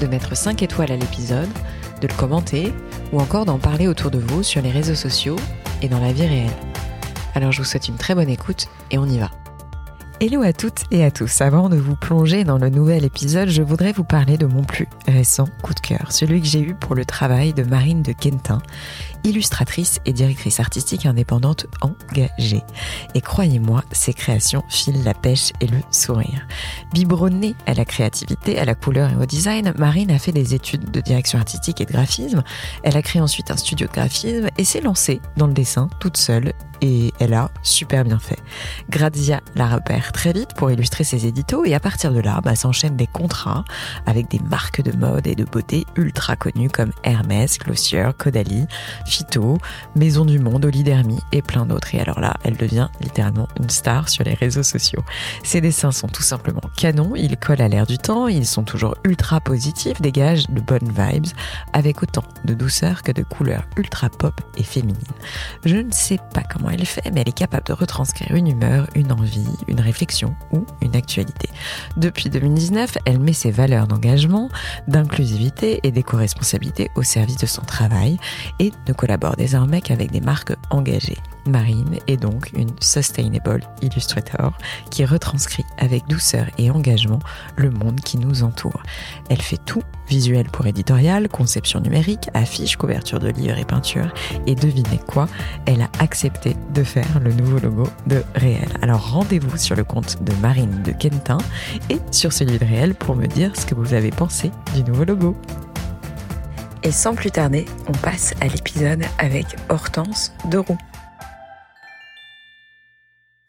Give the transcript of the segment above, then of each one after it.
de mettre 5 étoiles à l'épisode, de le commenter ou encore d'en parler autour de vous sur les réseaux sociaux et dans la vie réelle. Alors je vous souhaite une très bonne écoute et on y va. Hello à toutes et à tous. Avant de vous plonger dans le nouvel épisode, je voudrais vous parler de mon plus récent coup de cœur, celui que j'ai eu pour le travail de Marine de Quentin, illustratrice et directrice artistique indépendante engagée. Et croyez-moi, ses créations filent la pêche et le sourire. Biberonnée à la créativité, à la couleur et au design, Marine a fait des études de direction artistique et de graphisme. Elle a créé ensuite un studio de graphisme et s'est lancée dans le dessin toute seule et elle a super bien fait. Grazia la repère très vite pour illustrer ses éditos et à partir de là, bah, s'enchaînent des contrats avec des marques de mode et de beauté ultra connues comme Hermès, Glossier, Caudalie, Phyto, Maison du Monde, Olidermy et plein d'autres. Et alors là, elle devient littéralement une star sur les réseaux sociaux. Ses dessins sont tout simplement canons, ils collent à l'air du temps, ils sont toujours ultra positifs, dégagent de bonnes vibes avec autant de douceur que de couleurs ultra pop et féminines. Je ne sais pas comment elle fait, mais elle est capable de retranscrire une humeur, une envie, une réflexion ou une actualité. Depuis 2019, elle met ses valeurs d'engagement, d'inclusivité et d'éco-responsabilité au service de son travail et ne collabore désormais qu'avec des marques engagées. Marine est donc une Sustainable Illustrator qui retranscrit avec douceur et engagement le monde qui nous entoure. Elle fait tout, visuel pour éditorial, conception numérique, affiches, couverture de livres et peintures. Et devinez quoi Elle a accepté de faire le nouveau logo de Réel. Alors rendez-vous sur le compte de Marine de Quentin et sur celui de Réel pour me dire ce que vous avez pensé du nouveau logo. Et sans plus tarder, on passe à l'épisode avec Hortense de Roux.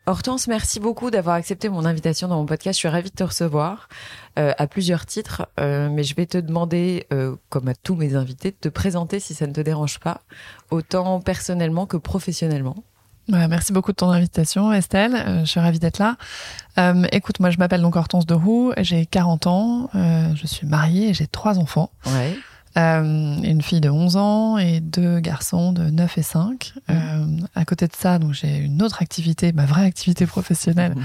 Hortense, merci beaucoup d'avoir accepté mon invitation dans mon podcast. Je suis ravie de te recevoir euh, à plusieurs titres, euh, mais je vais te demander, euh, comme à tous mes invités, de te présenter si ça ne te dérange pas, autant personnellement que professionnellement. Ouais, merci beaucoup de ton invitation, Estelle. Euh, je suis ravie d'être là. Euh, écoute, moi, je m'appelle donc Hortense de Roux. J'ai 40 ans. Euh, je suis mariée et j'ai trois enfants. Ouais. Euh, une fille de 11 ans et deux garçons de 9 et 5. Mmh. Euh, à côté de ça, donc j'ai une autre activité, ma vraie activité professionnelle,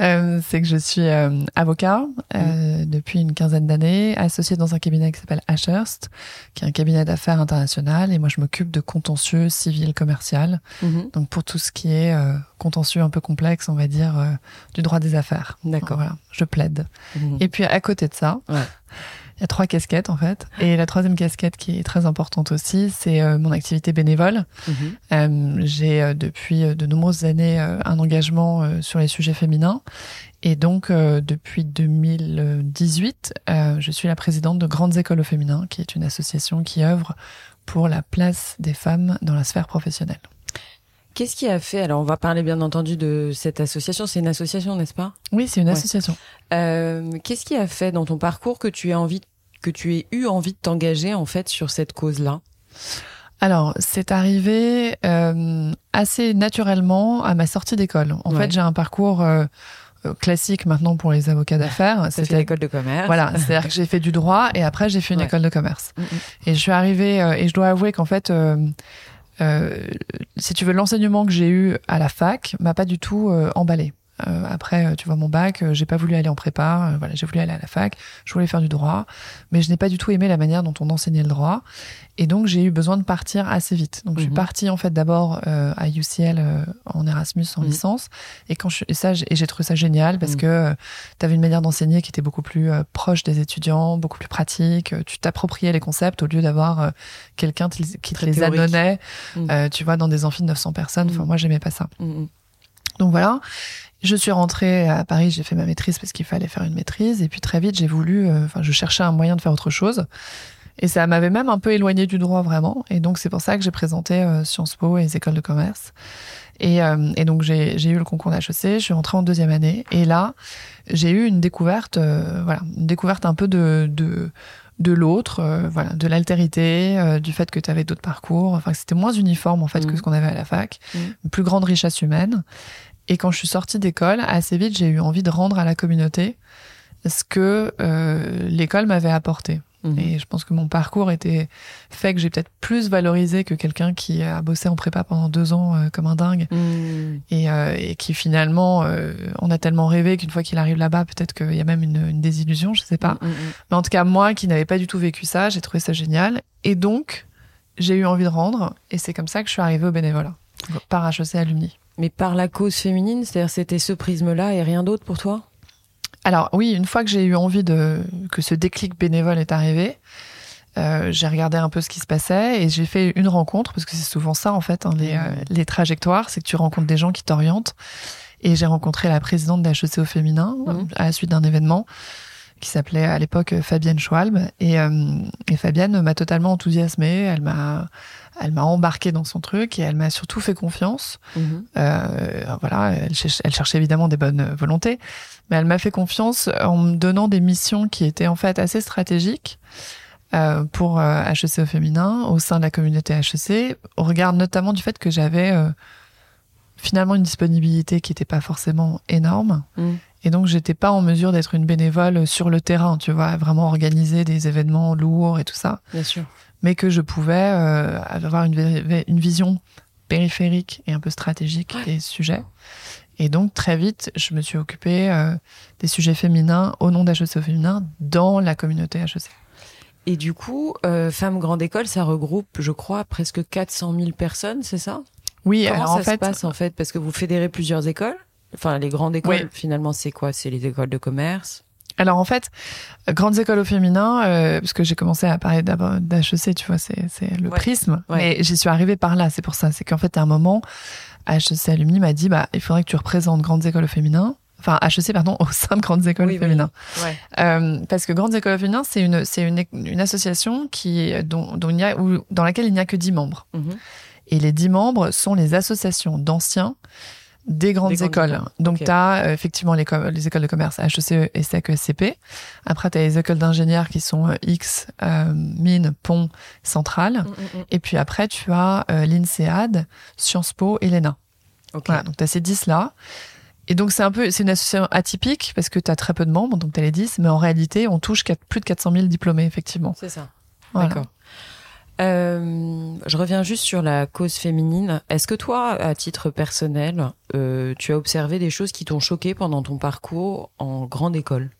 euh, c'est que je suis avocat euh, depuis une quinzaine d'années, associée dans un cabinet qui s'appelle Ashurst, qui est un cabinet d'affaires international, et moi je m'occupe de contentieux civil commercial, donc pour tout ce qui est contentieux un peu complexe, on va dire, du droit des affaires. D'accord. Voilà, je plaide. Et puis à côté de ça, Ouais. Il y a trois casquettes en fait. Et la troisième casquette qui est très importante aussi, c'est euh, mon activité bénévole. Mhm. Euh, J'ai euh, depuis de nombreuses années un engagement sur les sujets féminins. Et donc depuis 2018, euh, je suis la présidente de Grandes Écoles au féminin, qui est une association qui œuvre pour la place des femmes dans la sphère professionnelle. Qu'est-ce qui a fait Alors, on va parler bien entendu de cette association. C'est une association, n'est-ce pas? Oui, c'est une Ouais. association. Euh, Qu'est-ce qui a fait dans ton parcours que tu aies envie, que tu aies eu envie de t'engager en fait sur cette cause-là? Alors, c'est arrivé euh, assez naturellement à ma sortie d'école. En Ouais. fait, j'ai un parcours euh, classique maintenant pour les avocats d'affaires. C'était- l'école de commerce. Voilà, c'est-à-dire que j'ai fait du droit et après j'ai fait une Ouais. école de commerce. Mhm. Et je suis arrivée euh, et je dois avouer qu'en fait, euh, si tu veux, l'enseignement que j'ai eu à la fac m'a pas du tout euh, emballé. Euh, après, euh, tu vois, mon bac, euh, j'ai pas voulu aller en prépa. euh, voilà, j'ai voulu aller à la fac. Je voulais faire du droit, mais je n'ai pas du tout aimé la manière dont on enseignait le droit. Et donc, j'ai eu besoin de partir assez vite. Donc, je suis Mhm. partie en fait d'abord euh, à UCL en Erasmus en Mhm. licence. Et quand je, et ça, j'ai- et j'ai trouvé ça génial parce Mhm. que tu avais une manière d'enseigner qui était beaucoup plus proche des étudiants, beaucoup plus pratique. Tu t'appropriais les concepts au lieu d'avoir quelqu'un qui te Très les théorique. annonnait, tu vois, dans des amphis de 900 personnes. Enfin, moi, j'aimais pas ça. Donc voilà. Je suis rentrée à Paris, j'ai fait ma maîtrise parce qu'il fallait faire une maîtrise. Et puis très vite, j'ai voulu, euh, enfin, je cherchais un moyen de faire autre chose. Et ça m'avait même un peu éloigné du droit vraiment. Et donc c'est pour ça que j'ai présenté euh, Sciences Po et les écoles de commerce. Et, euh, et donc j'ai eu le concours d'HEC, je suis rentrée en deuxième année. Et là, j'ai eu une découverte, euh, voilà, une découverte un peu de, de de l'autre, voilà, de l'altérité, du fait que tu avais d'autres parcours. Enfin, c'était moins uniforme en fait que Mhm. ce qu'on avait à la fac, une plus grande richesse humaine. Et quand je suis sortie d'école, assez vite, j'ai eu envie de rendre à la communauté ce que euh, l'école m'avait apporté. Mhm. Et je pense que mon parcours était fait que j'ai peut-être plus valorisé que quelqu'un qui a bossé en prépa pendant deux ans euh, comme un dingue Mhm. et, euh, et qui finalement, on a tellement rêvé qu'une fois qu'il arrive là-bas, peut-être qu'il y a même une, une désillusion, je sais pas. Mhm. Mais en tout cas, moi qui n'avais pas du tout vécu ça, j'ai trouvé ça génial. Et donc, j'ai eu envie de rendre. Et c'est comme ça que je suis arrivée au bénévolat, par HEC Alumni. Mais par la cause féminine, c'est-à-dire c'était ce prisme-là et rien d'autre pour toi? Alors oui, une fois que j'ai eu envie de que ce déclic bénévole est arrivé, euh, j'ai regardé un peu ce qui se passait et j'ai fait une rencontre parce que c'est souvent ça en fait hein, les, Mmh. euh, les trajectoires, c'est que tu rencontres des gens qui t'orientent. Et j'ai rencontré la présidente d'HEC au féminin Mhm. à la suite d'un événement qui s'appelait à l'époque Fabienne Schwalb et, euh, et Fabienne m'a totalement enthousiasmée, elle m'a elle m'a embarqué dans son truc et elle m'a surtout fait confiance. Mhm. Euh, voilà, elle, cherche- elle cherchait évidemment des bonnes volontés, mais elle m'a fait confiance en me donnant des missions qui étaient en fait assez stratégiques euh, pour HEC au féminin au sein de la communauté HEC, au regard notamment du fait que j'avais euh, finalement une disponibilité qui n'était pas forcément énorme. Mhm. Et donc, j'étais pas en mesure d'être une bénévole sur le terrain, tu vois, vraiment organiser des événements lourds et tout ça Bien sûr. mais que je pouvais euh, avoir une, vision périphérique et un peu stratégique des sujets. Et donc, très vite, je me suis occupée euh, des sujets féminins au nom d'HEC au féminin dans la communauté HEC. Et du coup, euh, Femmes Grande École, ça regroupe, je crois, presque 400 000 personnes, c'est ça? Oui, Comment alors ça en fait, se passe en fait? Parce que vous fédérez plusieurs écoles. Enfin, les grandes écoles, Oui. finalement, c'est quoi? C'est les écoles de commerce? alors en fait, grandes écoles au féminin, euh, parce que j'ai commencé à parler d'HEC, tu vois, c'est le Ouais. prisme, Ouais. mais j'y suis arrivée par là, c'est pour ça. C'est qu'en fait, à un moment, HEC Alumni m'a dit, bah, il faudrait que tu représentes grandes écoles au féminin, enfin HEC, pardon, au sein de grandes écoles Oui, au oui. féminin. Ouais. Euh, parce que Grandes Écoles Féminin, c'est une, c'est une, une association qui, dont, dont il y a, où- dans laquelle il n'y a que 10 membres. Mhm. Et les 10 membres sont les associations d'anciens des grandes, Des grandes écoles. écoles. Donc, Ok. tu as effectivement les, co- les écoles de commerce HEC, ESSEC, ESCP. Après, tu as les écoles d'ingénieurs qui sont euh, X, euh, Mines, Pont, Centrale. Mhm. Et puis après, tu as euh, l'INSEAD, Sciences Po et l'ENA. Ok. Voilà, donc tu as ces 10 là. Et donc c'est un peu c'est une association atypique parce que tu as très peu de membres, donc tu as les 10, mais en réalité, on touche plus de 400 000 diplômés, effectivement. C'est ça. Voilà. D'accord. Euh, je reviens juste sur la cause féminine. Est-ce que toi, à titre personnel, euh, tu as observé des choses qui t'ont choqué pendant ton parcours en grande école?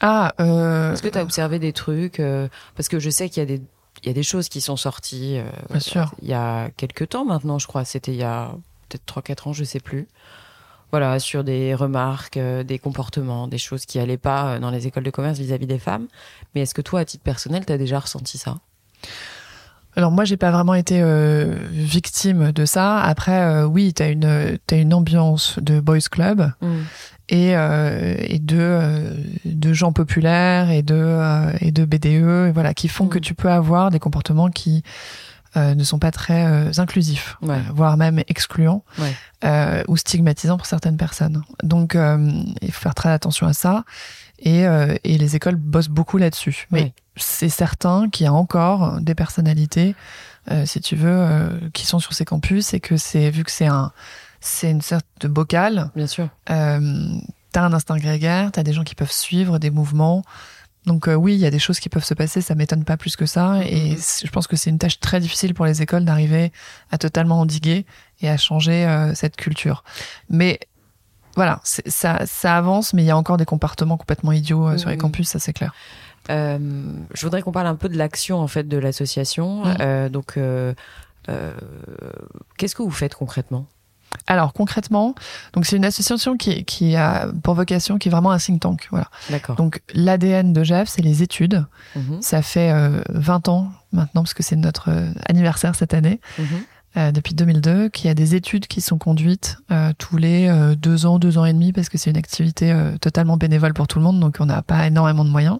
Ah, euh, Est-ce que tu as observé des trucs euh, Parce que je sais qu'il y a des il y a des choses qui sont sorties. Bien sûr. Il y a quelques temps maintenant, je crois. C'était il y a peut-être 3-4 ans, je sais plus. Voilà, sur des remarques, des comportements, des choses qui allaient pas dans les écoles de commerce vis-à-vis des femmes. Mais est-ce que toi, à titre personnel, tu as déjà ressenti ça? Alors moi, j'ai pas vraiment été euh, victime de ça. Après, euh, oui, t'as une t'as une ambiance de boys club et euh, et de euh, de gens populaires et de euh, et de BDE, voilà, qui font Mm. que tu peux avoir des comportements qui euh, ne sont pas très euh, inclusifs, Ouais. voire même excluants Ouais. euh, ou stigmatisants pour certaines personnes. Donc, euh, il faut faire très attention à ça. Et, euh, et les écoles bossent beaucoup là-dessus. Mais Ouais. C'est certain qu'il y a encore des personnalités, euh, si tu veux, euh, qui sont sur ces campus et que c'est vu que c'est un c'est une sorte de bocal. Bien sûr. Euh, t'as un instinct grégaire, t'as des gens qui peuvent suivre des mouvements. Donc euh, oui, il y a des choses qui peuvent se passer, ça m'étonne pas plus que ça. Et Mhm. c'est- je pense que c'est une tâche très difficile pour les écoles d'arriver à totalement endiguer et à changer euh, cette culture. Mais voilà, ça, ça avance, mais il y a encore des comportements complètement idiots euh, sur les Mhm. campus, ça c'est clair. Euh, je voudrais qu'on parle un peu de l'action en fait de l'association. Mm. Euh, donc, euh, qu'est-ce que vous faites concrètement? Alors concrètement, donc c'est une association qui, qui a pour vocation, qui est vraiment un think tank. Voilà. D'accord. Donc l'ADN de GEF, c'est les études. Mhm, Ça fait euh, 20 ans maintenant, parce que c'est notre anniversaire cette année, euh, depuis 2002, qu'il y a des études qui sont conduites euh, tous les euh, deux ans, deux ans et demi, parce que c'est une activité totalement bénévole pour tout le monde, donc on n'a pas énormément de moyens.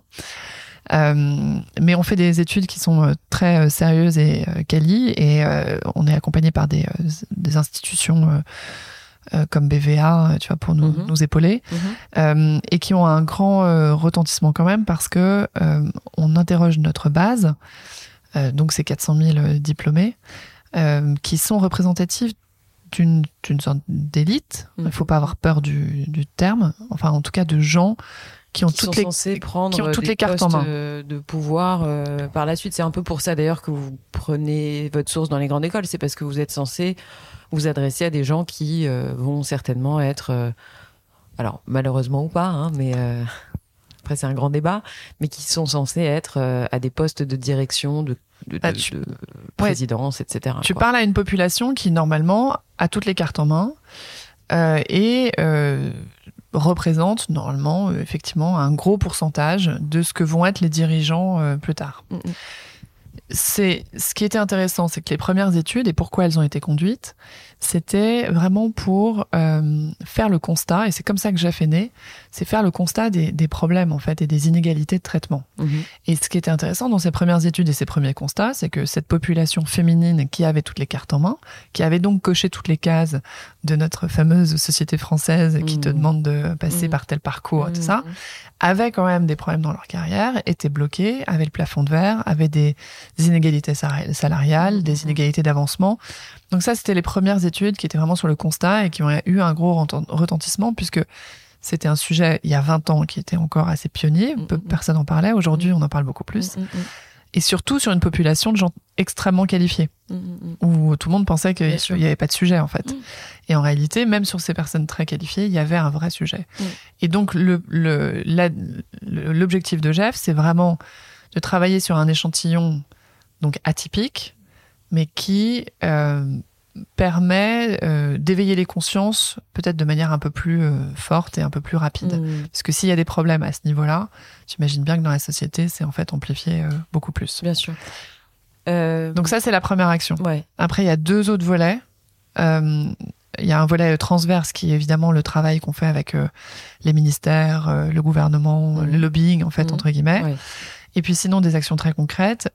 Euh, mais on fait des études qui sont euh, très euh, sérieuses et quali, et on est accompagné par des, des institutions comme BVA, tu vois, pour nous, Mhm. nous épauler, Mhm. euh, et qui ont un grand euh, retentissement quand même parce que on interroge notre base, donc ces 400 000 diplômés, qui sont représentatifs d'une sorte d'élite. Il Mhm. ne faut pas avoir peur du, du terme, enfin en tout cas de gens qui ont qui toutes sont les censés prendre qui ont toutes des les cartes en main. de pouvoir euh, par la suite. C'est un peu pour ça d'ailleurs que vous prenez votre source dans les grandes écoles. C'est parce que vous êtes censé vous adresser à des gens qui euh, vont certainement être, euh, alors malheureusement ou pas, hein, mais après c'est un grand débat, mais qui sont censés être à des postes de direction, de, de, de- tu- de présidence, etc. Tu quoi. parles à une population qui, normalement, a toutes les cartes en main euh, et euh, représente, normalement, euh, effectivement, un gros pourcentage de ce que vont être les dirigeants euh, plus tard. Mm, mm. C'est ce qui était intéressant, c'est que les premières études et pourquoi elles ont été conduites, c'était vraiment pour euh, faire le constat, et c'est comme ça que Jeff est né, c'est faire le constat des, des problèmes en fait et des inégalités de traitement. Mhm. Et ce qui était intéressant dans ces premières études et ces premiers constats, c'est que cette population féminine qui avait toutes les cartes en main, qui avait donc coché toutes les cases de notre fameuse société française qui te Mhm. demande de passer Mhm. par tel parcours, tout ça, avait quand même des problèmes dans leur carrière, étaient bloqués, avaient le plafond de verre, avaient des inégalités sal- salariales, des Mhm. inégalités d'avancement. Donc ça, c'était les premières études qui étaient vraiment sur le constat et qui ont eu un gros reten- retentissement puisque c'était un sujet il y a 20 ans qui était encore assez pionnier, peu Mhm. personne n'en parlait. Aujourd'hui, on en parle beaucoup plus. Et surtout sur une population de gens extrêmement qualifiés, mm, mm, mm. où tout le monde pensait qu'il n'y avait pas de sujet en fait. Et en réalité, même sur ces personnes très qualifiées, il y avait un vrai sujet. Et donc l'objectif de Jeff, c'est vraiment de travailler sur un échantillon donc atypique, mais qui euh, permet euh, d'éveiller les consciences peut-être de manière un peu plus euh, forte et un peu plus rapide. Mm. Parce que s'il y a des problèmes à ce niveau-là, j'imagine bien que dans la société, c'est en fait amplifié euh, beaucoup plus. Bien sûr. Donc ça, c'est la première action. ouais. Après, il y a deux autres volets. Il y a un volet transverse qui est évidemment le travail qu'on fait avec les ministères, le gouvernement, Mhm. le lobbying, en fait, Mhm. entre guillemets. Ouais. Et puis sinon, des actions très concrètes.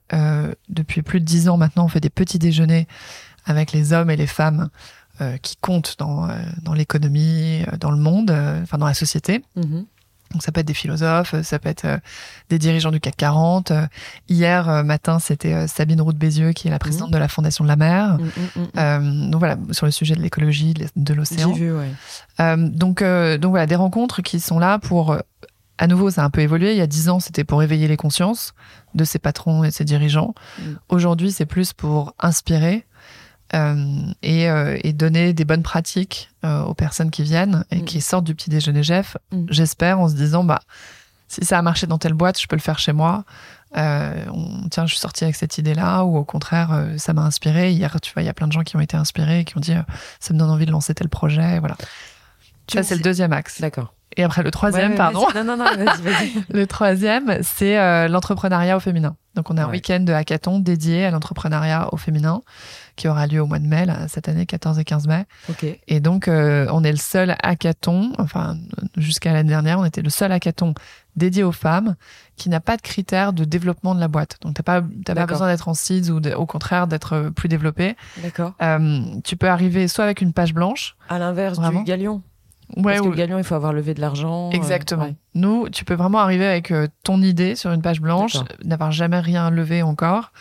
Depuis plus de dix ans maintenant, on fait des petits déjeuners avec les hommes et les femmes euh, qui comptent dans, euh, dans l'économie, euh, dans le monde, enfin dans la société. Mhm. Donc ça peut être des philosophes, ça peut être des dirigeants du CAC 40. Euh, hier matin, c'était Sabine Roux de Bézieux, qui est la présidente de la Fondation de la mer. Mm, mm, mm. Euh, donc voilà, sur le sujet de l'écologie, de de J'ai l'océan. vu, ouais. Euh, donc, euh, donc voilà, des rencontres qui sont là pour. à nouveau, ça a un peu évolué. Il y a dix ans, c'était pour éveiller les consciences de ces patrons et de ces dirigeants. Aujourd'hui, c'est plus pour inspirer et, euh, et donner des bonnes pratiques euh, aux personnes qui viennent et Mm. qui sortent du petit déjeuner Jeff. Mm. J'espère en se disant, bah, si ça a marché dans telle boîte, je peux le faire chez moi. Euh, on, tiens, je suis sortie avec cette idée-là, ou au contraire, euh, ça m'a inspiré. Hier, tu vois, il y a plein de gens qui ont été inspirés, et qui ont dit, euh, ça me donne envie de lancer tel projet. Voilà. Tu Ça, c'est le deuxième axe. D'accord. Et après, le troisième, Ouais, pardon. Non, non, non, vas-y, vas-y. Le troisième, c'est euh, l'entrepreneuriat au féminin. Donc, on a un Ouais. week-end de hackathon dédié à l'entrepreneuriat au féminin qui aura lieu au mois de mai, là, cette année, 14 et 15 mai. Ok. Et donc, euh, on est le seul hackathon, enfin, jusqu'à l'année dernière, on était le seul hackathon dédié aux femmes qui n'a pas de critères de développement de la boîte. Donc, t'as pas, t'as pas besoin d'être en seeds ou de- au contraire d'être euh, plus développé. D'accord. Euh, tu peux arriver soit avec une page blanche, À l'inverse Vraiment du galion. Ouais, Parce que ou- le galion, il faut avoir levé de l'argent. euh, Exactement. ouais. Nous, tu peux vraiment arriver avec euh, ton idée sur une page blanche, euh, n'avoir jamais rien levé encore,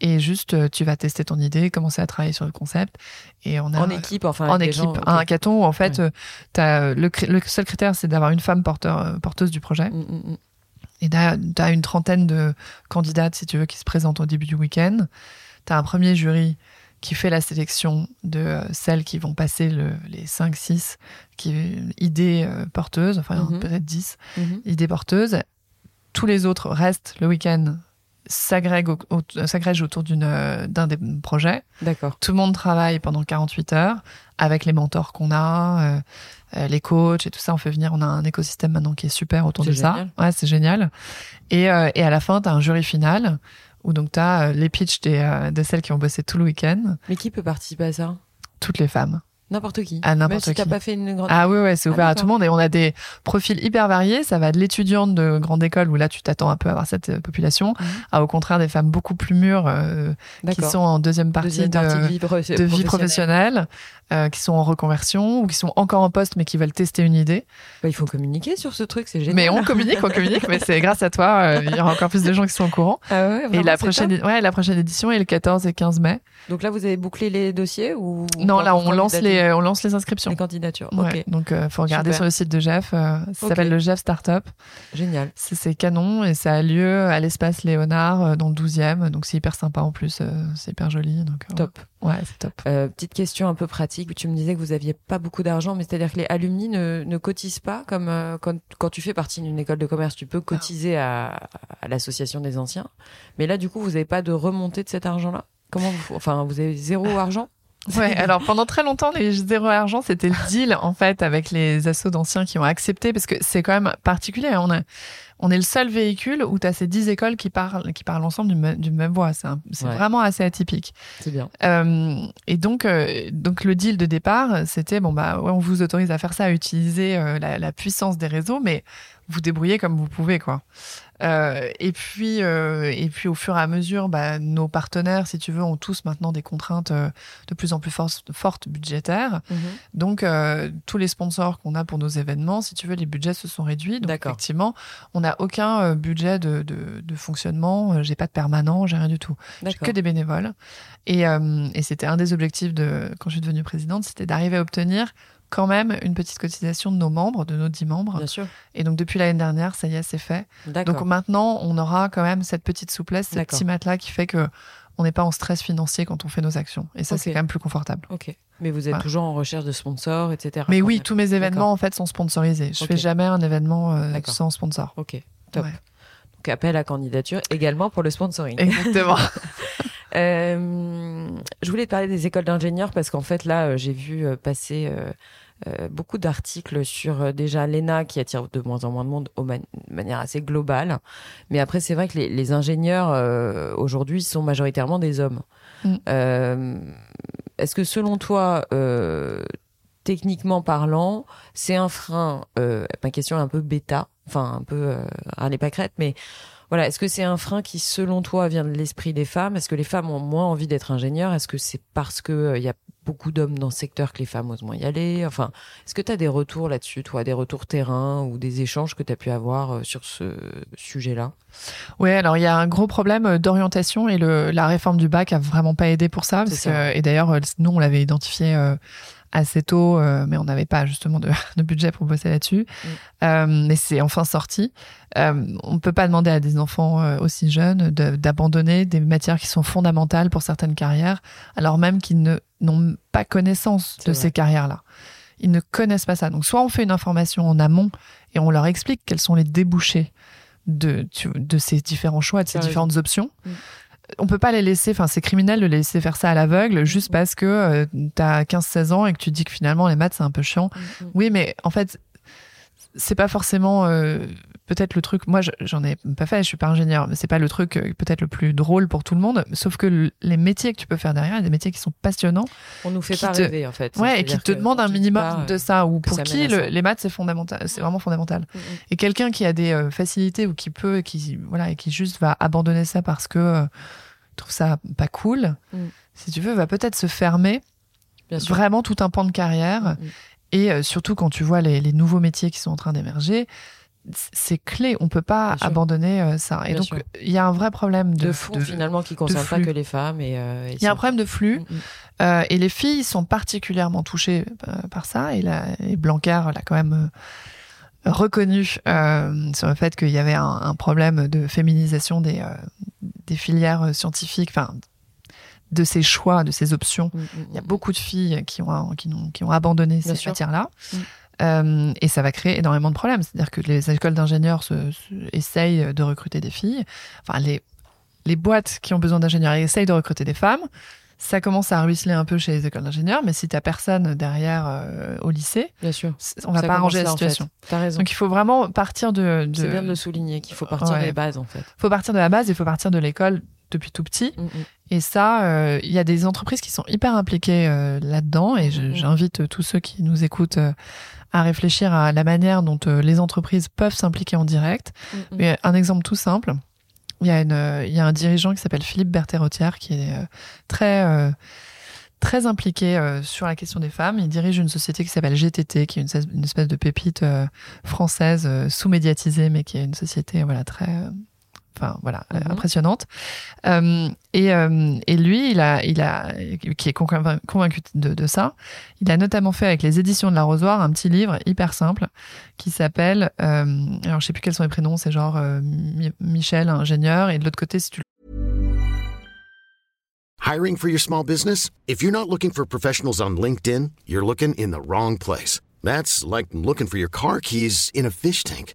et juste tu vas tester ton idée, commencer à travailler sur le concept. Et on a En équipe, enfin. en équipe gens, un hackathon où en fait, Ouais. le, seul critère c'est d'avoir une femme porteur, porteuse du projet. Mm, mm, mm. Et t'as, t'as une trentaine de candidates, si tu veux, qui se présentent au début du week-end. T'as un premier jury qui fait la sélection de euh, celles qui vont passer le, les 5-6 qui, idées euh, porteuses, enfin Mhm. peut-être 10 Mhm. idées porteuses. Tous les autres restent le week-end, s'agrègent, au- au- s'agrègent autour euh, d'un des projets. D'accord. Tout le monde travaille pendant 48 heures avec les mentors qu'on a, euh, les coachs et tout ça. On fait venir, on a un écosystème maintenant qui est super autour de ça. Ouais, c'est génial. Et, euh, et à la fin, tu as un jury final où donc tu as les pitchs des, euh, de celles qui ont bossé tout le week-end, Mais qui peut participer à ça? Toutes les femmes. N'importe qui. Ah, n'importe si qui. pas fait une grande. Ah oui, ouais, c'est Ah, ouvert à d'accord. tout le monde et on a des profils hyper variés. Ça va de l'étudiante de grande école où là tu t'attends un peu à avoir cette euh, population, Mhm. à au contraire des femmes beaucoup plus mûres euh, qui sont en deuxième partie, Deuxième de, partie de vie, pro- de vie professionnelle. Euh, qui sont en reconversion ou qui sont encore en poste mais qui veulent tester une idée. Bah, il faut communiquer sur ce truc, c'est génial. Mais on communique, on communique, mais c'est grâce à toi, euh, il y aura encore plus de gens qui sont au courant. Ah ouais, Et la prochaine, ouais, la prochaine édition est le 14 et 15 mai. Donc là, vous avez bouclé les dossiers ou Non, là, on lance les, on lance les inscriptions. les candidatures. Ouais, Ok, Donc, euh, faut regarder Super. sur le site de Jeff. euh, ça Ok. s'appelle le Jeff Startup. génial. C'est canon et ça a lieu à l'espace Léonard euh, dans le 12e. Donc, c'est hyper sympa en plus. euh, c'est hyper joli. Donc, euh, Top. Ouais, c'est top. Euh, petite question un peu pratique. Tu me disais que vous aviez pas beaucoup d'argent, mais c'est-à-dire que les alumni ne, ne cotisent pas comme euh, quand, tu fais partie d'une école de commerce, tu peux cotiser à, à l'association des anciens. Mais là, du coup, vous n'avez pas de remontée de cet argent-là? Comment vous, enfin, vous avez zéro argent? Ouais, alors pendant très longtemps, les zéro argent, c'était le deal en fait avec les assos d'anciens qui ont accepté parce que c'est quand même particulier. hein. On, a, on est le seul véhicule où tu as ces dix écoles qui parlent, qui parlent ensemble d'une même- voix. C'est un- c'est Ouais. vraiment assez atypique. C'est bien. Euh, et donc, euh, donc le deal de départ, c'était bon bah ouais, on vous autorise à faire ça, à utiliser euh, la, la puissance des réseaux, mais vous débrouillez comme vous pouvez quoi. Euh, et puis euh, et puis au fur et à mesure, bah, nos partenaires, si tu veux, ont tous maintenant des contraintes euh, de plus en plus fortes, fortes budgétaires. Donc euh, tous les sponsors qu'on a pour nos événements, si tu veux, les budgets se sont réduits. Donc D'accord. effectivement, on n'a aucun budget de, de, de fonctionnement. J'ai pas de permanent, j'ai rien du tout. J'ai que des bénévoles. Et, euh, et c'était un des objectifs de quand je suis devenue présidente, c'était d'arriver à obtenir quand même une petite cotisation de nos membres, de nos dix membres. Bien sûr. Et donc depuis l'année dernière, ça y est, c'est fait. D'accord. Donc maintenant, on aura quand même cette petite souplesse, ce petit matelas qui fait que on n'est pas en stress financier quand on fait nos actions. Et ça, c'est quand même plus confortable. Ok. Mais vous êtes Voilà. toujours en recherche de sponsors, etc. Mais oui, même. tous mes événements en fait sont sponsorisés. Je Ok. fais jamais un événement euh, sans sponsor. Ok. Top. Ouais. Donc appel à candidature également pour le sponsoring. Exactement. Euh, je voulais te parler des écoles d'ingénieurs parce qu'en fait là euh, j'ai vu euh, passer beaucoup d'articles sur déjà l'ENA qui attire de moins en moins de monde man- de manière assez globale. Mais après c'est vrai que les, les ingénieurs euh, aujourd'hui sont majoritairement des hommes. Mm. Euh, Est-ce que selon toi, euh, techniquement parlant, c'est un frein Ma question est un peu bêta, enfin un peu râler pas crête, mais voilà, est-ce que c'est un frein qui, selon toi, vient de l'esprit des femmes? Est-ce que les femmes ont moins envie d'être ingénieurs? Est-ce que c'est parce que euh, y a beaucoup d'hommes dans ce secteur que les femmes osent moins y aller? Enfin, est-ce que tu as des retours là-dessus, toi, des retours terrain ou des échanges que tu as pu avoir euh, sur ce sujet-là? Ouais, alors il y a un gros problème euh, d'orientation et le, la réforme du bac a vraiment pas aidé pour ça. C'est Parce ça. que, et d'ailleurs, nous, on l'avait identifié euh, assez tôt, euh, mais on n'avait pas justement de, de budget pour bosser là-dessus. Mm. Euh, mais c'est enfin sorti. Euh, on ne peut pas demander à des enfants aussi jeunes de- d'abandonner des matières qui sont fondamentales pour certaines carrières, alors même qu'ils n'ont pas connaissance de vrai. ces carrières-là. Ils ne connaissent pas ça. Donc, soit on fait une information en amont et on leur explique quels sont les débouchés de, tu- de ces différents choix, de ces différentes options. Mm. On peut pas les laisser, enfin c'est criminel de les laisser faire ça à l'aveugle juste parce que tu as 15-16 ans et que tu dis que finalement les maths c'est un peu chiant. Oui, mais en fait, c'est pas forcément euh, peut-être le truc. Moi, je- j'en ai pas fait, je suis pas ingénieur, mais c'est pas le truc euh, peut-être le plus drôle pour tout le monde. Sauf que le- les métiers que tu peux faire derrière, il y a des métiers qui sont passionnants, On nous fait pas te- rêver, en fait. ouais, et qui te demandent un minimum de ça, ou pour ça qui le- ça. les maths c'est fondamental, c'est vraiment fondamental. Mm, mm. Et quelqu'un qui a des euh, facilités ou qui peut, et qui voilà, et qui juste va abandonner ça parce que euh, trouve ça pas cool, Mm. si tu veux, va peut-être se fermer Bien sûr. vraiment tout un pan de carrière. Mm. Et euh, surtout quand tu vois les, les nouveaux métiers qui sont en train d'émerger, c'est clé. On peut pas Bien abandonner euh, ça. Et Bien donc il y a un vrai problème de, de fond de- finalement qui concerne pas que les femmes et euh, Il y a un problème de flux. Mm, mm. Euh, et les filles sont particulièrement touchées par ça. Et, la, et Blanquer l'a quand même reconnu sur le fait qu'il y avait un, un problème de féminisation des, des filières scientifiques, enfin, de ces choix, de ces options. Mm, mm, Il y a mm. beaucoup de filles qui ont, qui ont, qui ont abandonné Bien ces matières-là. Mm. Euh, et ça va créer énormément de problèmes. C'est-à-dire que les écoles d'ingénieurs se, se- essayent de recruter des filles. Enfin, les, les boîtes qui ont besoin d'ingénieurs essayent de recruter des femmes. Ça commence à ruisseler un peu chez les écoles d'ingénieurs, mais si t'as personne derrière euh, au lycée, Bien sûr. on va Ça pas arranger la là, en fait. situation. T'as raison. Donc il faut vraiment partir de, de C'est bien de le souligner qu'il faut partir Ouais. des bases en fait. faut partir de la base, il faut partir de l'école depuis tout petit. Mm, mm. Et ça, euh, il y a des entreprises qui sont hyper impliquées euh, là-dedans. Et Mhm. j'invite euh, tous ceux qui nous écoutent euh, à réfléchir à la manière dont les entreprises peuvent s'impliquer en direct. Mm, mm. Mais un exemple tout simple. Il y a, une, il y a un dirigeant qui s'appelle Philippe Berthérotière qui est très, très impliqué euh, sur la question des femmes. Il dirige une société qui s'appelle GTT, qui est une, une espèce de pépite euh, française sous-médiatisée, mais qui est une société voilà très enfin voilà, Mhm. impressionnante. Euh, et, euh, et lui, il a, il a, qui est convain- convaincu de, de ça, il a notamment fait avec les éditions de l'Arrosoir un petit livre hyper simple qui s'appelle, euh, alors je sais plus quels sont les prénoms, c'est genre euh, Mi- Michel, ingénieur, et de l'autre côté, si tu Hiring for your small business? If you're not looking for professionals on LinkedIn, you're looking in the wrong place. That's like looking for your car keys in a fish tank.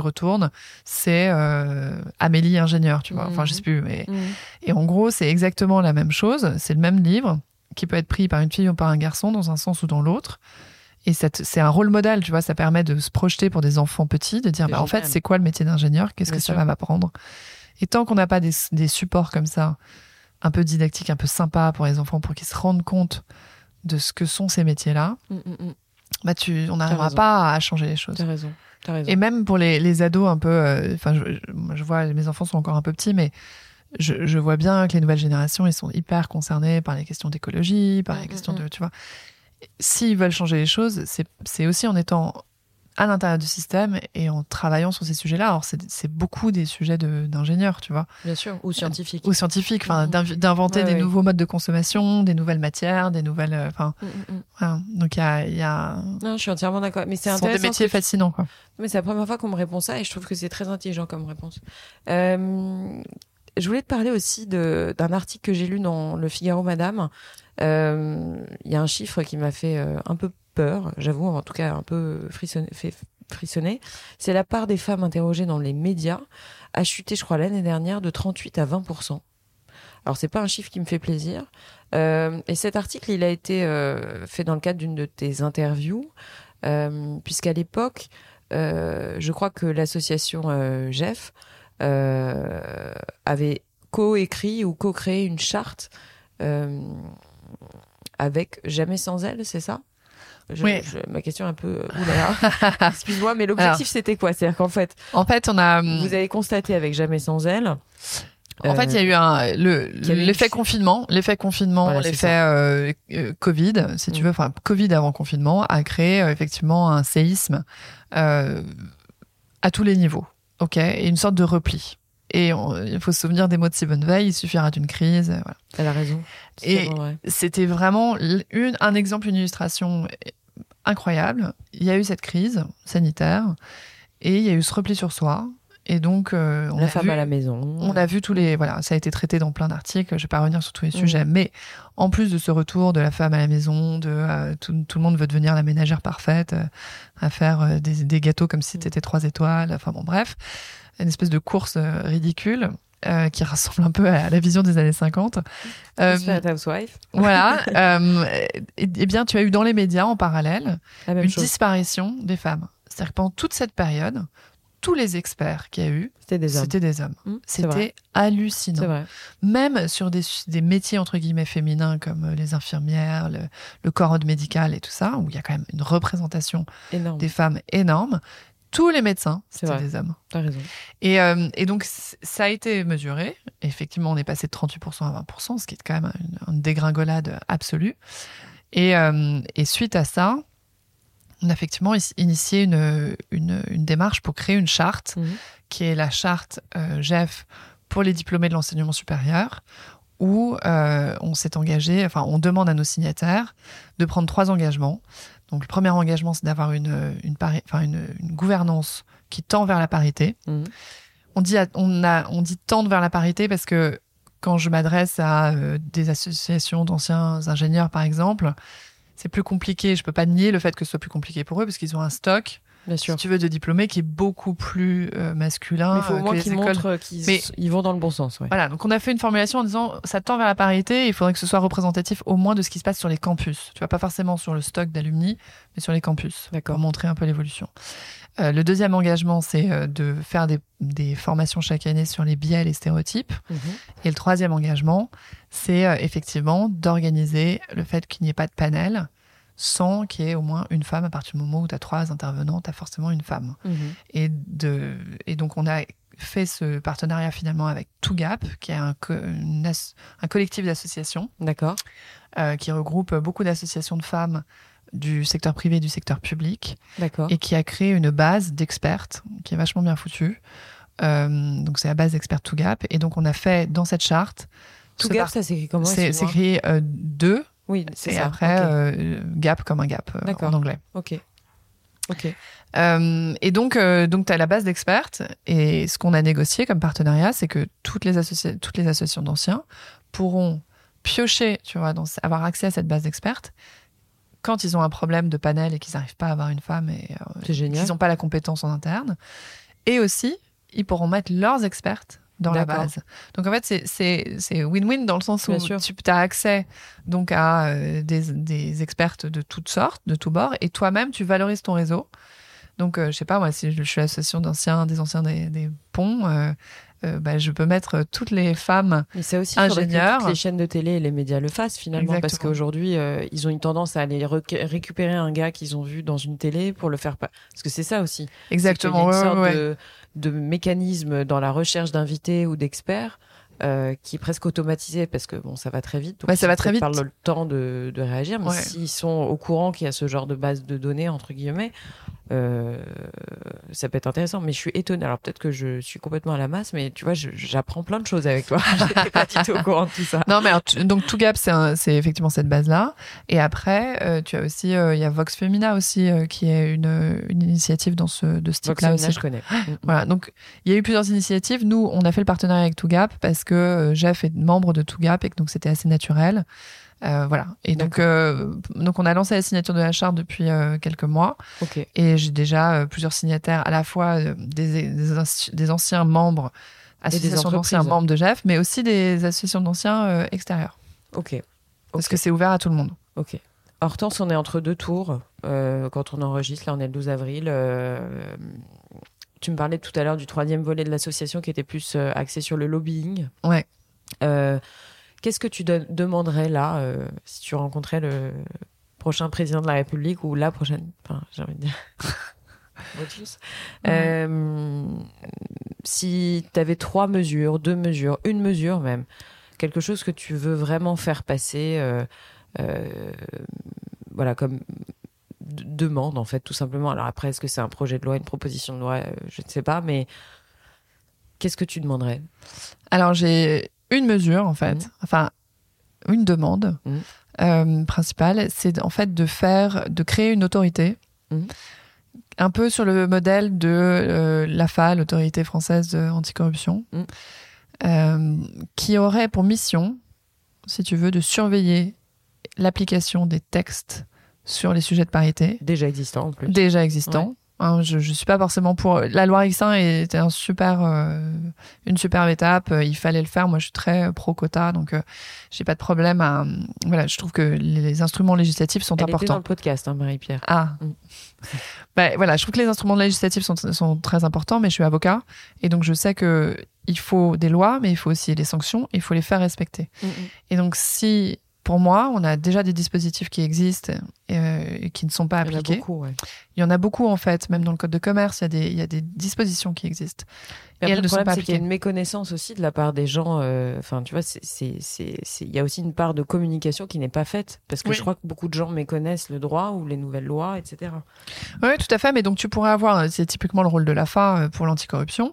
Retournes, c'est euh, Amélie ingénieur, tu vois. Enfin, je sais plus, mais Mhm. Et en gros, c'est exactement la même chose. C'est le même livre qui peut être pris par une fille ou par un garçon dans un sens ou dans l'autre. Et c'est un rôle modèle, tu vois. Ça permet de se projeter pour des enfants petits, de dire, bah, en fait, c'est quoi le métier d'ingénieur? Qu'est-ce que ça va m'apprendre? Et tant qu'on n'a pas des, des supports comme ça, un peu didactiques, un peu sympas pour les enfants, pour qu'ils se rendent compte de ce que sont ces métiers-là, Mm, mm, mm. bah, tu, on n'arrivera pas à changer les choses. T'as raison. Et même pour les, les ados un peu, euh, enfin, je, je- moi, je vois, mes enfants sont encore un peu petits, mais je, je vois bien que les nouvelles générations, ils sont hyper concernés par les questions d'écologie, par les Mm, questions mm, de, tu vois. S'ils veulent changer les choses, c'est aussi en étant à l'intérieur du système et en travaillant sur ces sujets-là. Alors, c'est beaucoup des sujets de- d'ingénieurs, tu vois, Bien sûr. Ou scientifique. ou scientifiques, enfin, Mhm. d'inv- d'inventer Ouais, des ouais. nouveaux modes de consommation, des nouvelles matières, des nouvelles, euh, enfin, Mm, mm, mm. voilà. Donc, il y a, il y a, Non, je suis entièrement d'accord. Mais c'est ce sont des intéressant. métiers fascinants, quoi. Mais c'est la première fois qu'on me répond ça et je trouve que c'est très intelligent comme réponse. Euh, je voulais te parler aussi d'un article que j'ai lu dans Le Figaro Madame. Euh, Il y a un chiffre qui m'a fait euh, un peu peur, j'avoue, en tout cas un peu frissonner. fait frissonner. C'est la part des femmes interrogées dans les médias a chuté, je crois, l'année dernière de 38 à 20% alors c'est pas un chiffre qui me fait plaisir. Euh, et cet article, il a été euh, fait dans le cadre d'une de tes interviews, euh, puisqu'à l'époque, je crois que l'association Jeff avait co-écrit ou co-créé une charte avec Jamais sans elle, c'est ça? Je- Oui. je- ma question est un peu euh. Excuse-moi, mais l'objectif c'était quoi? C'est-à-dire qu'en fait, En fait, on a. vous avez constaté avec Jamais sans elle. En fait, il y a eu un le l'effet confinement, l'effet confinement, Voilà, l'effet euh, euh, Covid, si tu Mm. veux, enfin Covid avant confinement a créé effectivement un séisme à tous les niveaux, ok, et une sorte de repli. Et on- il faut se souvenir des mots de Simone Veil, il suffira d'une crise. euh, Voilà. Elle a raison. Et- vrai. C'était vraiment une, un exemple, une illustration incroyable. Il y a eu cette crise sanitaire et il y a eu ce repli sur soi. Et donc, euh, on la a femme vu- à la maison. on a vu tous les voilà, ça a été traité dans plein d'articles. Je vais pas revenir sur tous les Mhm. sujets, mais en plus de ce retour de la femme à la maison, de euh, tout, tout le monde veut devenir la ménagère parfaite, euh, à faire euh, des, des gâteaux comme si Mhm. c'était trois étoiles. Enfin bon, bref, une espèce de course ridicule. euh, qui ressemble un peu à la vision des années 50. Euh, Housewife. voilà. euh, et, et bien, tu as eu dans les médias en parallèle une chose. disparition des femmes. C'est-à-dire que pendant toute cette période, tous les experts qu'il y a eu, C'était des hommes. c'était des hommes. Mmh. C'était hallucinant. C'est vrai. Même sur des, des métiers entre guillemets féminins comme euh, les infirmières, le, le corps médical et tout ça, où il y a quand même une représentation Énorme. des femmes énorme, tous les médecins, c'était des hommes. T'as raison. Et, euh, et donc, ça a été mesuré. Effectivement, on est passé de 38% à 20%, ce qui est quand même une, une dégringolade absolue. Et, euh, et suite à ça, on a effectivement initié une, une, une démarche pour créer une charte, Mhm. qui est la charte euh, GEF pour les diplômés de l'enseignement supérieur, où euh, on s'est engagé, enfin, on demande à nos signataires de prendre trois engagements. Donc, le premier engagement, c'est d'avoir une, une gouvernance qui tend vers la parité. Mhm. On dit, à- on, a, on dit tendre vers la parité parce que quand je m'adresse à euh, des associations d'anciens ingénieurs, par exemple, c'est plus compliqué. Je peux pas nier le fait que ce soit plus compliqué pour eux parce qu'ils ont un stock bien sûr. si tu veux, de diplômés qui est beaucoup plus euh, masculin. Mais il faut au euh, moins que les qu'ils écoles. montrent qu'ils Mais- ils vont dans le bon sens. Ouais. Voilà, donc on a fait une formulation en disant ça tend vers la parité, il faudrait que ce soit représentatif au moins de ce qui se passe sur les campus. Tu vois, pas forcément sur le stock d'alumni, mais sur les campus, D'accord. pour montrer un peu l'évolution. Euh, le deuxième engagement, c'est euh, de faire des, des formations chaque année sur les biais et les stéréotypes. Mhm. Et le troisième engagement, c'est euh, effectivement d'organiser le fait qu'il n'y ait pas de panel sans qu'il y ait au moins une femme. À partir du moment où tu as trois intervenants, tu as forcément une femme. Mhm. Et, de, et donc, on a fait ce partenariat finalement avec ToGap, qui est un, co- une as- un collectif d'associations D'accord. euh, qui regroupe beaucoup d'associations de femmes du secteur privé et du secteur public, D'accord. et qui a créé une base d'expertes qui est vachement bien foutue. Euh, donc, c'est la base d'experts ToGap. Et donc, on a fait dans cette charte. Tout ce ça s'écrit comment c'est écrit euh, deux, Oui, c'est et ça. après euh, gap comme un gap euh, en anglais. Ok. Ok. Euh, et donc, euh, donc tu as la base d'expertes. Et ce qu'on a négocié comme partenariat, c'est que toutes les, toutes les associations d'anciens pourront piocher, tu vois, dans, avoir accès à cette base d'expertes quand ils ont un problème de panel et qu'ils n'arrivent pas à avoir une femme et euh, qu'ils n'ont pas la compétence en interne. Et aussi, ils pourront mettre leurs expertes dans la base. Donc en fait, c'est- win-win dans le sens où sûr. tu as accès donc à euh, des, des expertes de toutes sortes, de tous bords, et toi-même, tu valorises ton réseau. Donc, euh, je sais pas, moi, si je suis l'association d'anciens, des anciens des, des ponts, euh, euh, bah, je peux mettre toutes les femmes. Mais ça aussi, il faudrait que toutes les chaînes de télé et les médias le fassent finalement, parce qu'aujourd'hui, euh, ils ont une tendance à aller récupérer un gars qu'ils ont vu dans une télé pour le faire pas. Parce que c'est ça aussi. Exactement, qu'il y a ouais, une ouais, sorte ouais. de, de mécanisme dans la recherche d'invités ou d'experts. euh, qui est presque automatisé parce que bon ça va très vite donc Ouais, ça va très vite. pas le temps de, de réagir mais Ouais. s'ils sont au courant qu'il y a ce genre de base de données entre guillemets euh, ça peut être intéressant mais je suis étonnée alors peut-être que je suis complètement à la masse mais tu vois j'apprends plein de choses avec toi j'étais pas du tout au courant de tout ça Non, mais alors, tu- donc tout gap, c'est effectivement cette base-là. Et après, euh, tu as aussi, euh, il y a Vox Femina aussi, euh, qui est une, une initiative dans ce, de ce Donc, type-là aussi. je connais Voilà, donc il y a eu plusieurs initiatives. Nous, on a fait le partenariat avec ToGap parce que Jeff est membre de ToGap et que donc c'était assez naturel. Euh, voilà. Et donc, euh, donc, on a lancé la signature de la charte depuis euh, quelques mois. Et j'ai déjà plusieurs signataires, à la fois des, des, anci- des anciens membres, associations d'anciens membres de Jeff, mais aussi des associations d'anciens extérieurs. ok Parce que c'est ouvert à tout le monde. Ok. Hortense, on est entre deux tours quand on enregistre. Là, on est le 12 avril. tu me parlais tout à l'heure du troisième volet de l'association qui était plus axé sur le lobbying. Ouais. Qu'est-ce que tu demanderais là euh, si tu rencontrais le prochain président de la République ou la prochaine Enfin, j'ai envie de dire. Euh, si tu avais trois mesures, deux mesures, une mesure même, quelque chose que tu veux vraiment faire passer, euh, euh, voilà, comme demande en fait, tout simplement. Alors après, est-ce que c'est un projet de loi, une proposition de loi Je ne sais pas, mais qu'est-ce que tu demanderais? Alors j'ai une mesure en fait, Mhm. enfin une demande Mhm. euh, principale, c'est en fait de faire, de créer une autorité, Mhm. un peu sur le modèle de euh, l'AFA, l'autorité française de anticorruption, euh, qui aurait pour mission, si tu veux, de surveiller l'application des textes sur les sujets de parité Déjà existant en plus. déjà existants. Hein, je, je suis pas forcément pour. La loi X1 était un super, euh, une superbe étape. euh, Il fallait le faire. Moi, je suis très pro quota, donc euh, j'ai pas de problème à. Voilà, je trouve que les instruments législatifs sont Elle était dans importants. le podcast, hein, Marie-Pierre. Ah. Mm. Ben, voilà, je trouve que les instruments législatifs sont, sont très importants, mais je suis avocat et donc je sais que il faut des lois, mais il faut aussi des sanctions. Il faut les faire respecter. Et donc, si pour moi, on a déjà des dispositifs qui existent euh, et qui ne sont pas Il y en a appliqués. beaucoup, ouais. Il y en a beaucoup en fait, même dans le code de commerce, il y a des, il y a des dispositions qui existent. Après, ne le problème, c'est qu'il y a une méconnaissance aussi de la part des gens. euh, Enfin, tu vois, il y a aussi une part de communication qui n'est pas faite. Parce que Oui. je crois que beaucoup de gens méconnaissent le droit ou les nouvelles lois, etc. Oui, tout à fait. Mais donc tu pourrais avoir, c'est typiquement le rôle de l'AFA euh, pour l'anticorruption,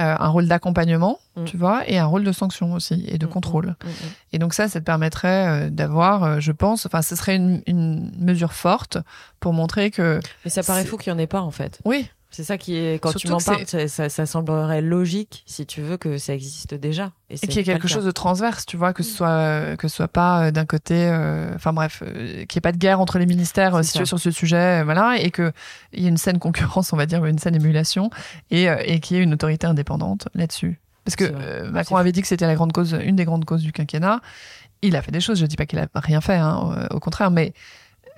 euh, un rôle d'accompagnement, Mm. tu vois, et un rôle de sanction aussi et de Mm, contrôle. Mm, mm. Et donc ça, ça te permettrait euh, d'avoir, euh, je pense, enfin, ce serait une, une mesure forte pour montrer que Mais ça paraît fou qu'il n'y en ait pas, en fait. oui, C'est ça qui est, quand tu m'en parles, ça, ça, semblerait logique, si tu veux, que ça existe déjà. Et, qu'il y ait quelque chose de transverse, tu vois, que ce soit, que ce soit pas euh, d'un côté, euh, enfin bref, euh, qu'il n'y ait pas de guerre entre les ministères si tu veux, sur ce sujet, voilà, et qu'il y ait une saine concurrence, on va dire, une saine émulation, et, et qu'il y ait une autorité indépendante là-dessus. Parce que Macron avait dit que c'était la grande cause, une des grandes causes du quinquennat. Il a fait des choses, je dis pas qu'il a rien fait, hein, au contraire, mais